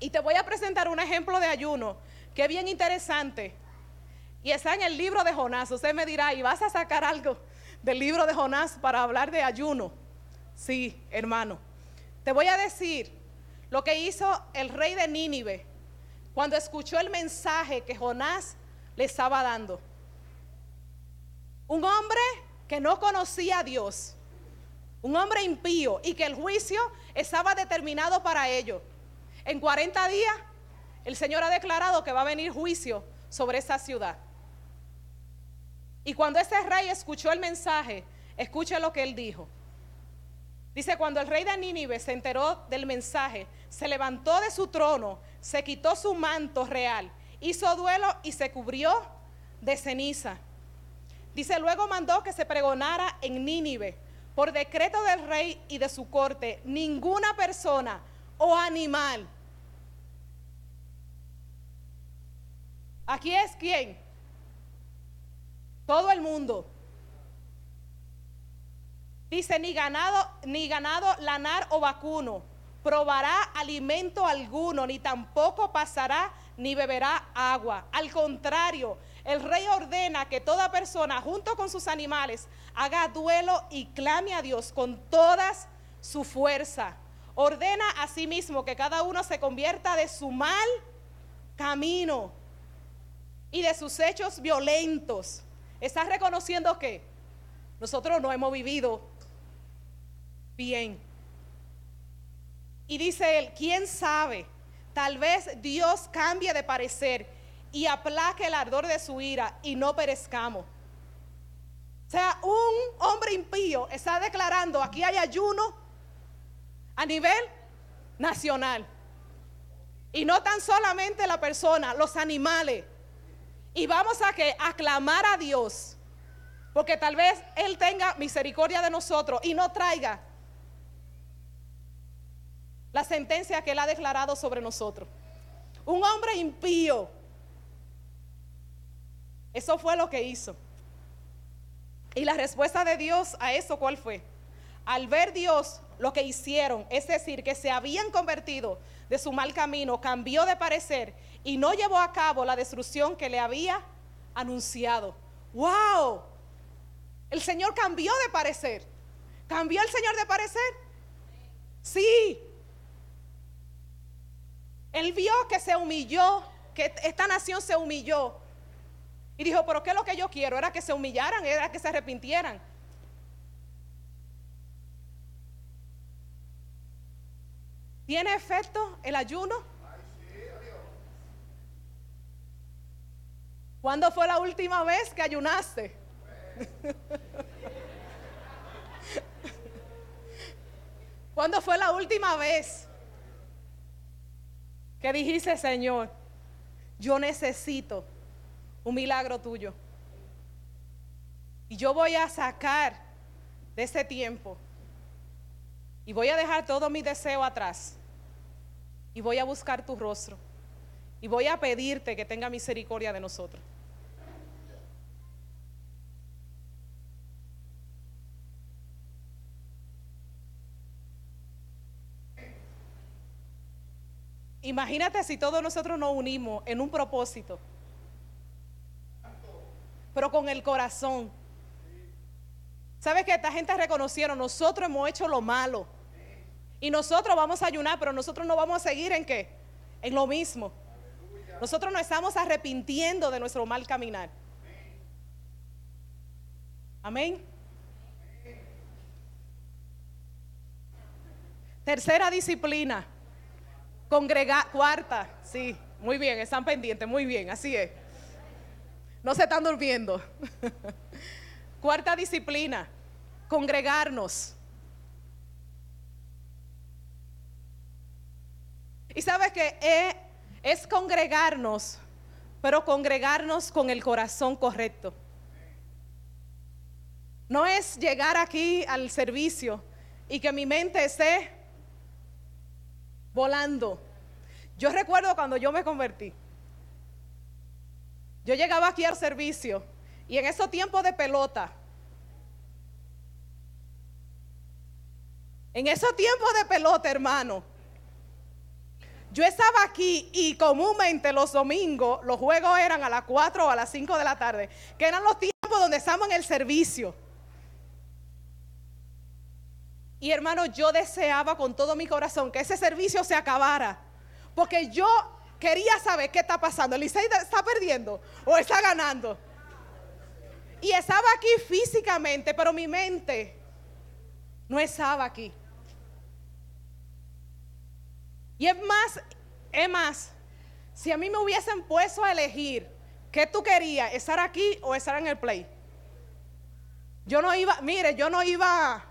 S1: Y te voy a presentar un ejemplo de ayuno que es bien interesante. Y está en el libro de Jonás. Usted me dirá, ¿y vas a sacar algo del libro de Jonás para hablar de ayuno? Sí, hermano. Te voy a decir lo que hizo el rey de Nínive cuando escuchó el mensaje que Jonás le estaba dando. Un hombre que no conocía a Dios, un hombre impío y que el juicio estaba determinado para ello. En 40 días el Señor ha declarado que va a venir juicio sobre esa ciudad. Y cuando ese rey escuchó el mensaje, escuche lo que él dijo. Dice, cuando el rey de Nínive se enteró del mensaje, se levantó de su trono, se quitó su manto real, hizo duelo y se cubrió de ceniza. Dice, luego mandó que se pregonara en Nínive, por decreto del rey y de su corte, ninguna persona o animal. Aquí es quién? Todo el mundo Dice, ni ganado, ni ganado lanar o vacuno, probará alimento alguno, ni tampoco pasará ni beberá agua. Al contrario, el rey ordena que toda persona, junto con sus animales, haga duelo y clame a Dios con todas su fuerza. Ordena asimismo que cada uno se convierta de su mal camino y de sus hechos violentos. Está reconociendo que nosotros no hemos vivido bien. Y dice él, ¿quién sabe? Tal vez Dios cambie de parecer y aplaque el ardor de su ira y no perezcamos. O sea, un hombre impío está declarando, aquí hay ayuno a nivel nacional. Y no tan solamente la persona, los animales. Y vamos a que aclamar a Dios. Porque tal vez Él tenga misericordia de nosotros y no traiga la sentencia que Él ha declarado sobre nosotros. Un hombre impío Eso fue lo que hizo. Y la respuesta de Dios a eso, ¿cuál fue? Al ver Dios lo que hicieron, es decir, que se habían convertido de su mal camino, cambió de parecer y no llevó a cabo la destrucción que le había anunciado. ¡Wow! El Señor cambió de parecer. ¿Cambió el Señor de parecer? Sí. Él vio que se humilló, que esta nación se humilló. Y dijo, pero ¿qué es lo que yo quiero? Era que se humillaran, era que se arrepintieran. ¿Tiene efecto el ayuno? ¿Cuándo fue la última vez que ayunaste? *laughs* ¿Cuándo fue la última vez que dijiste, Señor, yo necesito un milagro tuyo? Y yo voy a sacar de ese tiempo y voy a dejar todo mi deseo atrás y voy a buscar tu rostro y voy a pedirte que tenga misericordia de nosotros. Imagínate si todos nosotros nos unimos en un propósito, pero con el corazón. ¿Sabes que esta gente reconocieron? Nosotros hemos hecho lo malo. Y nosotros vamos a ayunar, pero nosotros no vamos a seguir en qué? En lo mismo. Nosotros nos estamos arrepintiendo de nuestro mal caminar. Amén. Tercera disciplina. Congregar, cuarta, sí, muy bien, están pendientes, muy bien, así es. No se están durmiendo. *laughs* cuarta disciplina, congregarnos. Y sabes que es, es congregarnos, pero congregarnos con el corazón correcto. No es llegar aquí al servicio y que mi mente esté volando. Yo recuerdo cuando yo me convertí. Yo llegaba aquí al servicio y en esos tiempos de pelota, en esos tiempos de pelota, hermano, yo estaba aquí y comúnmente los domingos los juegos eran a las 4 o a las 5 de la tarde, que eran los tiempos donde estábamos en el servicio. Y hermano, yo deseaba con todo mi corazón que ese servicio se acabara. Porque yo quería saber qué está pasando. ¿El está perdiendo o está ganando? Y estaba aquí físicamente, pero mi mente no estaba aquí. Y es más, es más, si a mí me hubiesen puesto a elegir qué tú querías, estar aquí o estar en el play. Yo no iba, mire, yo no iba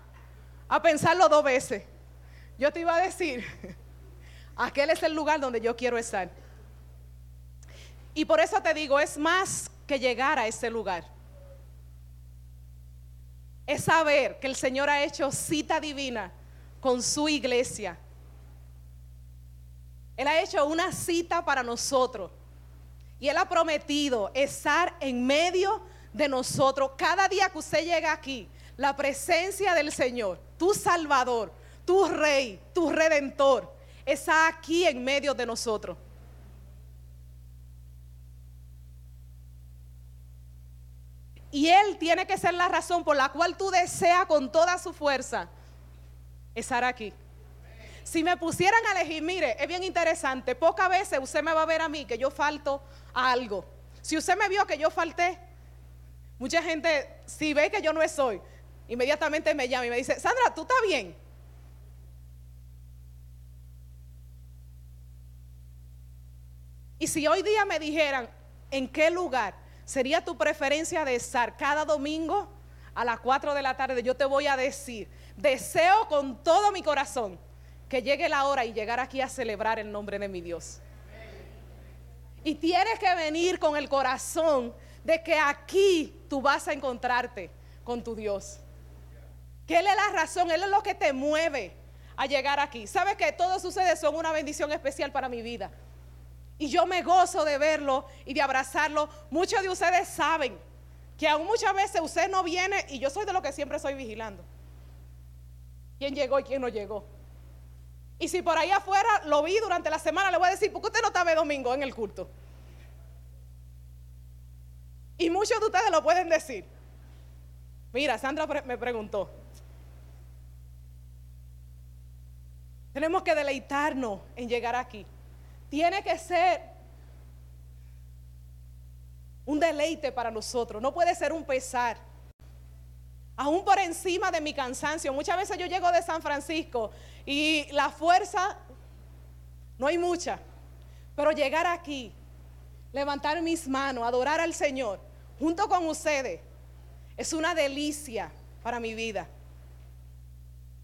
S1: a pensarlo dos veces. Yo te iba a decir, *laughs* aquel es el lugar donde yo quiero estar. Y por eso te digo, es más que llegar a ese lugar. Es saber que el Señor ha hecho cita divina con su iglesia. Él ha hecho una cita para nosotros. Y Él ha prometido estar en medio de nosotros. Cada día que usted llega aquí, la presencia del Señor, tu Salvador, tu Rey, tu Redentor, está aquí en medio de nosotros. Y Él tiene que ser la razón por la cual tú deseas con toda su fuerza estar aquí. Si me pusieran a elegir, mire, es bien interesante, pocas veces usted me va a ver a mí que yo falto a algo. Si usted me vio que yo falté, mucha gente, si ve que yo no soy, inmediatamente me llama y me dice, Sandra, ¿tú estás bien? Y si hoy día me dijeran, ¿en qué lugar sería tu preferencia de estar cada domingo a las 4 de la tarde? Yo te voy a decir, deseo con todo mi corazón que llegue la hora y llegar aquí a celebrar el nombre de mi Dios. Y tienes que venir con el corazón de que aquí tú vas a encontrarte con tu Dios que Él es la razón, Él es lo que te mueve a llegar aquí. ¿Sabes que todo sucede? Son una bendición especial para mi vida. Y yo me gozo de verlo y de abrazarlo. Muchos de ustedes saben que aún muchas veces usted no viene y yo soy de lo que siempre estoy vigilando. ¿Quién llegó y quién no llegó? Y si por ahí afuera lo vi durante la semana, le voy a decir, ¿por qué usted no estaba domingo en el culto? Y muchos de ustedes lo pueden decir. Mira, Sandra me preguntó. Tenemos que deleitarnos en llegar aquí. Tiene que ser un deleite para nosotros, no puede ser un pesar. Aún por encima de mi cansancio, muchas veces yo llego de San Francisco y la fuerza no hay mucha, pero llegar aquí, levantar mis manos, adorar al Señor, junto con ustedes, es una delicia para mi vida.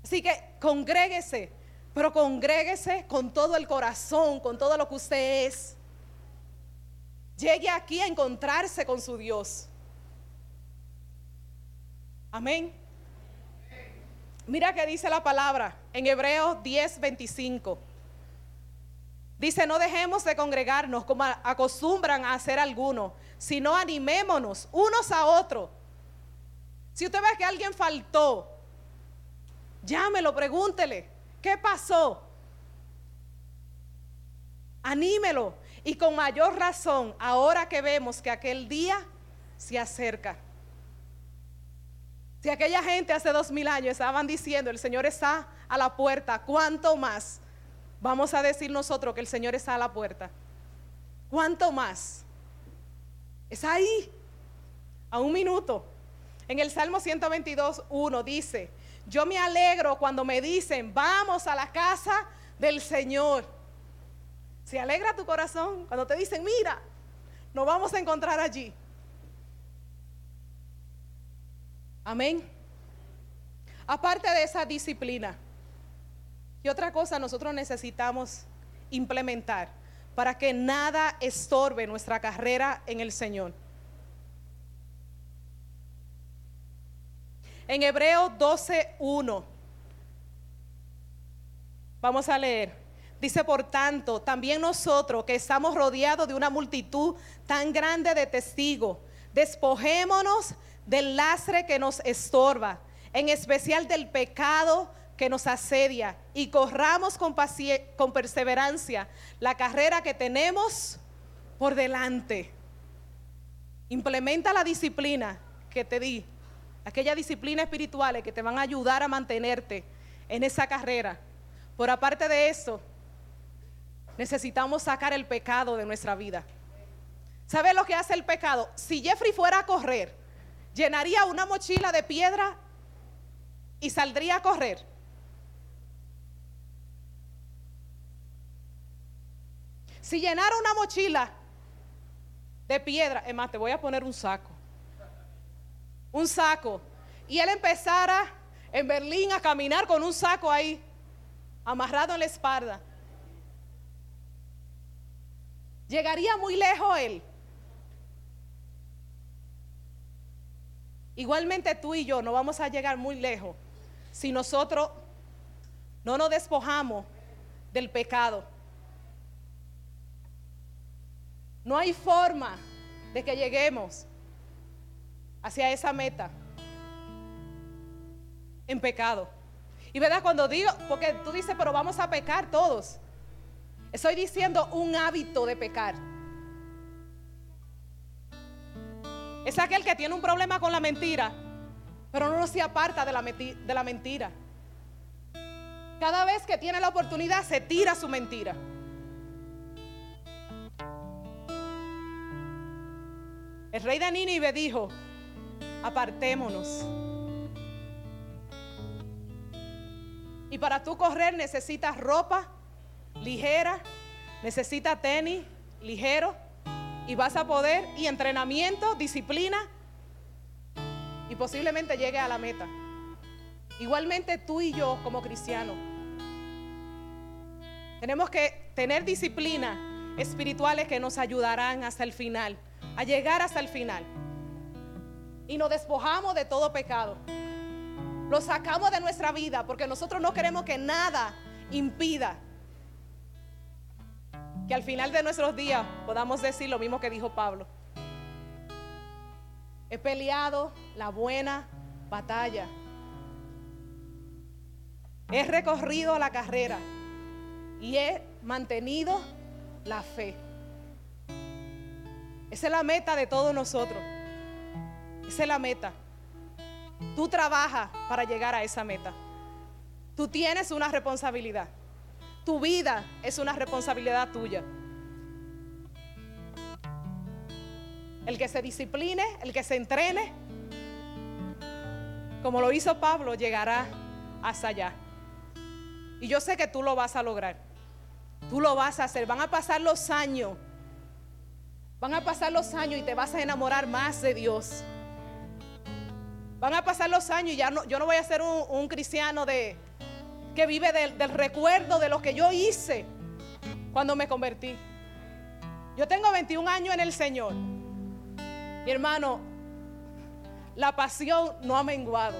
S1: Así que congréguese, pero congréguese con todo el corazón, con todo lo que usted es. Llegue aquí a encontrarse con su Dios. Amén. Mira que dice la palabra en Hebreos 10, 25. Dice, no dejemos de congregarnos como acostumbran a hacer algunos, sino animémonos unos a otros. Si usted ve que alguien faltó, llámelo, pregúntele. ¿Qué pasó? Anímelo. Y con mayor razón, ahora que vemos que aquel día se acerca. Si aquella gente hace dos mil años estaban diciendo, el Señor está a la puerta, ¿cuánto más vamos a decir nosotros que el Señor está a la puerta? ¿Cuánto más? Es ahí, a un minuto. En el Salmo 122, 1 dice, yo me alegro cuando me dicen, vamos a la casa del Señor. Se alegra tu corazón cuando te dicen, mira, nos vamos a encontrar allí. Amén. Aparte de esa disciplina, ¿qué otra cosa nosotros necesitamos implementar para que nada estorbe nuestra carrera en el Señor? En Hebreos 12.1. Vamos a leer. Dice, por tanto, también nosotros que estamos rodeados de una multitud tan grande de testigos, despojémonos del lastre que nos estorba, en especial del pecado que nos asedia, y corramos con, con perseverancia la carrera que tenemos por delante. Implementa la disciplina que te di aquellas disciplinas espirituales que te van a ayudar a mantenerte en esa carrera. Por aparte de eso, necesitamos sacar el pecado de nuestra vida. ¿Sabes lo que hace el pecado? Si Jeffrey fuera a correr, llenaría una mochila de piedra y saldría a correr. Si llenara una mochila de piedra, es más, te voy a poner un saco un saco, y él empezara en Berlín a caminar con un saco ahí, amarrado en la espalda, llegaría muy lejos él. Igualmente tú y yo no vamos a llegar muy lejos si nosotros no nos despojamos del pecado. No hay forma de que lleguemos hacia esa meta en pecado. Y verdad, cuando digo, porque tú dices, pero vamos a pecar todos. Estoy diciendo un hábito de pecar. Es aquel que tiene un problema con la mentira, pero no se aparta de la, de la mentira. Cada vez que tiene la oportunidad se tira su mentira. El rey de Nínive dijo, apartémonos. Y para tú correr necesitas ropa ligera, necesitas tenis ligero y vas a poder y entrenamiento, disciplina y posiblemente llegue a la meta. Igualmente tú y yo como cristianos tenemos que tener disciplina espirituales que nos ayudarán hasta el final, a llegar hasta el final y nos despojamos de todo pecado. Lo sacamos de nuestra vida porque nosotros no queremos que nada impida que al final de nuestros días podamos decir lo mismo que dijo Pablo. He peleado la buena batalla. He recorrido la carrera y he mantenido la fe. Esa es la meta de todos nosotros. Esa es la meta. Tú trabajas para llegar a esa meta. Tú tienes una responsabilidad. Tu vida es una responsabilidad tuya. El que se discipline, el que se entrene, como lo hizo Pablo, llegará hasta allá. Y yo sé que tú lo vas a lograr. Tú lo vas a hacer. Van a pasar los años. Van a pasar los años y te vas a enamorar más de Dios. Van a pasar los años y ya no, yo no voy a ser un, cristiano de, que vive del, del recuerdo de lo que yo hice cuando me convertí. Yo tengo 21 años en el Señor. Mi hermano, la pasión no ha menguado.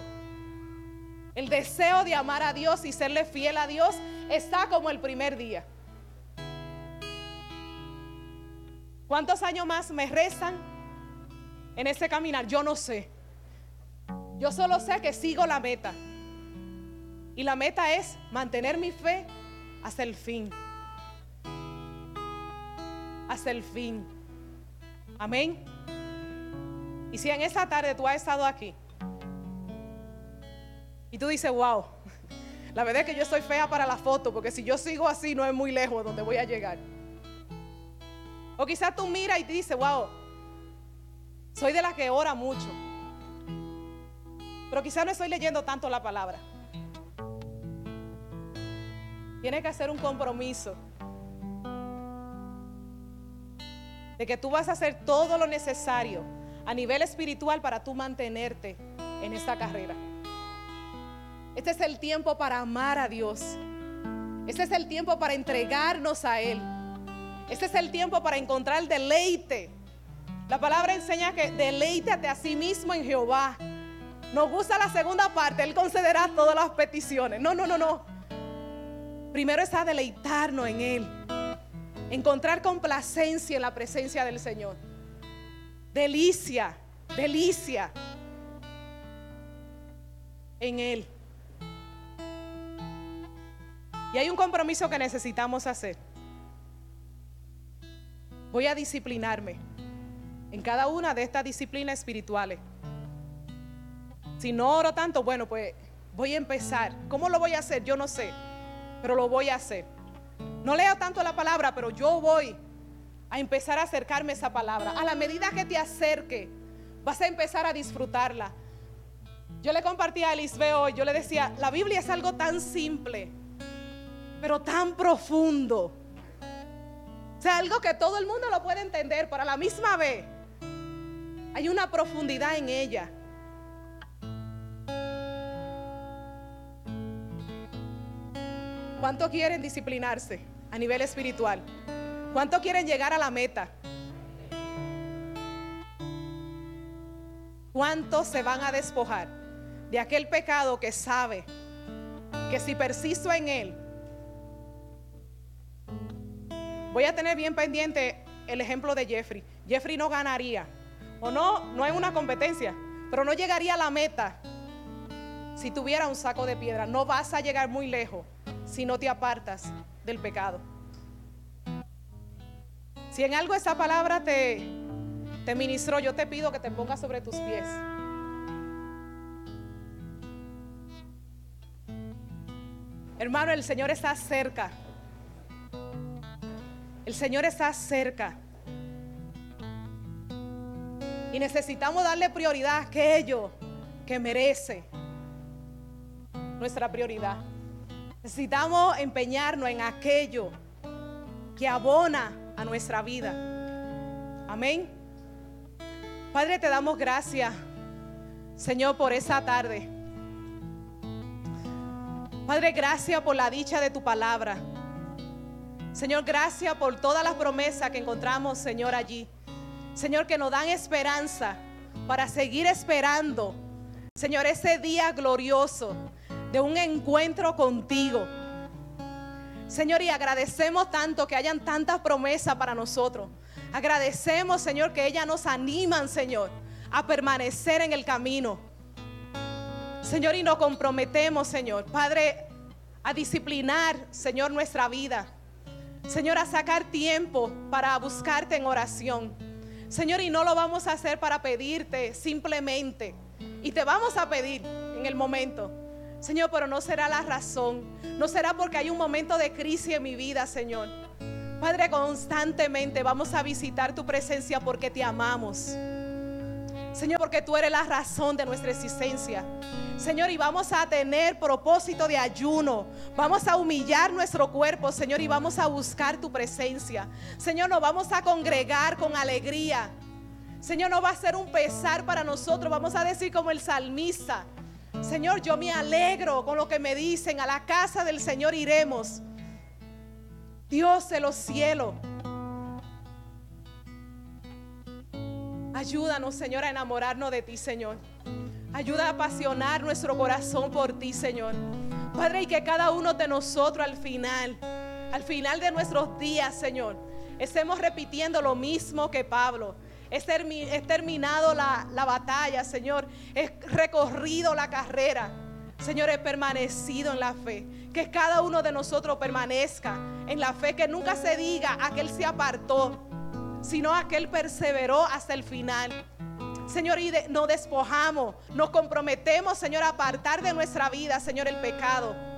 S1: El deseo de amar a Dios y serle fiel a Dios está como el primer día. ¿Cuántos años más me rezan en ese caminar? Yo no sé. Yo solo sé que sigo la meta. Y la meta es mantener mi fe hasta el fin. Hasta el fin. Amén. Y si en esa tarde tú has estado aquí y tú dices, wow, la verdad es que yo soy fea para la foto, porque si yo sigo así no es muy lejos donde voy a llegar. O quizás tú miras y dices, wow, soy de la que ora mucho, pero quizás no estoy leyendo tanto la palabra. Tienes que hacer un compromiso de que tú vas a hacer todo lo necesario a nivel espiritual para tú mantenerte en esta carrera. Este es el tiempo para amar a Dios. Este es el tiempo para entregarnos a Él. Este es el tiempo para encontrar deleite. La palabra enseña que deleítate a sí mismo en Jehová. Nos gusta la segunda parte, Él concederá todas las peticiones. No, no, no, no. Primero está deleitarnos en Él. Encontrar complacencia en la presencia del Señor. Delicia, delicia en Él. Y hay un compromiso que necesitamos hacer. Voy a disciplinarme en cada una de estas disciplinas espirituales. Si no oro tanto, bueno, pues voy a empezar. ¿Cómo lo voy a hacer? Yo no sé, pero lo voy a hacer. No leo tanto la palabra, pero yo voy a empezar a acercarme a esa palabra. A la medida que te acerque, vas a empezar a disfrutarla. Yo le compartí a Elisbe hoy, yo le decía, la Biblia es algo tan simple, pero tan profundo. O sea, algo que todo el mundo lo puede entender, pero a la misma vez hay una profundidad en ella. ¿Cuánto quieren disciplinarse a nivel espiritual? ¿Cuánto quieren llegar a la meta? ¿Cuántos se van a despojar de aquel pecado que sabe que si persisto en él, voy a tener bien pendiente el ejemplo de Jeffrey. Jeffrey no ganaría, o no, no es una competencia, pero no llegaría a la meta si tuviera un saco de piedra. No vas a llegar muy lejos si no te apartas del pecado. Si en algo esa palabra te, te ministró, yo te pido que te pongas sobre tus pies. Hermano, el Señor está cerca. El Señor está cerca. Y necesitamos darle prioridad a aquello que merece nuestra prioridad. Necesitamos empeñarnos en aquello que abona a nuestra vida. Amén. Padre, te damos gracias, Señor, por esa tarde. Padre, gracias por la dicha de tu palabra. Señor, gracias por todas las promesas que encontramos, Señor, allí. Señor, que nos dan esperanza para seguir esperando, Señor, ese día glorioso de un encuentro contigo. Señor, y agradecemos tanto que hayan tantas promesas para nosotros. Agradecemos, Señor, que ellas nos animan, Señor, a permanecer en el camino. Señor, y nos comprometemos, Señor, Padre, a disciplinar, Señor, nuestra vida. Señor, a sacar tiempo para buscarte en oración. Señor, y no lo vamos a hacer para pedirte simplemente. Y te vamos a pedir en el momento. Señor, pero no será la razón. No será porque hay un momento de crisis en mi vida, Señor. Padre, constantemente vamos a visitar tu presencia porque te amamos. Señor, porque tú eres la razón de nuestra existencia. Señor, y vamos a tener propósito de ayuno. Vamos a humillar nuestro cuerpo, Señor, y vamos a buscar tu presencia. Señor, nos vamos a congregar con alegría. Señor, no va a ser un pesar para nosotros. Vamos a decir como el salmista. Señor, yo me alegro con lo que me dicen. A la casa del Señor iremos. Dios de los cielos. Ayúdanos, Señor, a enamorarnos de ti, Señor. Ayuda a apasionar nuestro corazón por ti, Señor. Padre, y que cada uno de nosotros al final, al final de nuestros días, Señor, estemos repitiendo lo mismo que Pablo. Es, terminado la, la batalla, Señor. Es recorrido la carrera. Señor, he permanecido en la fe. Que cada uno de nosotros permanezca en la fe. Que nunca se diga aquel se apartó, sino aquel perseveró hasta el final. Señor, y nos despojamos, nos comprometemos, Señor, a apartar de nuestra vida, Señor, el pecado.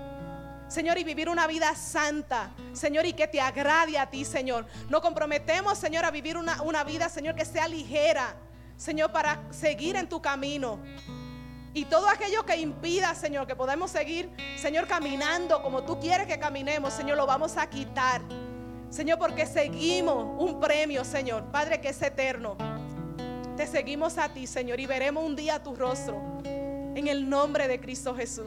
S1: Señor, y vivir una vida santa, Señor, y que te agrade a ti, Señor. Nos comprometemos, Señor, a vivir una, una vida, Señor, que sea ligera, Señor, para seguir en tu camino. Y todo aquello que impida, Señor, que podamos seguir, Señor, caminando como tú quieres que caminemos, Señor, lo vamos a quitar. Señor, porque seguimos un premio, Señor, Padre, que es eterno. Te seguimos a ti, Señor, y veremos un día tu rostro. En el nombre de Cristo Jesús.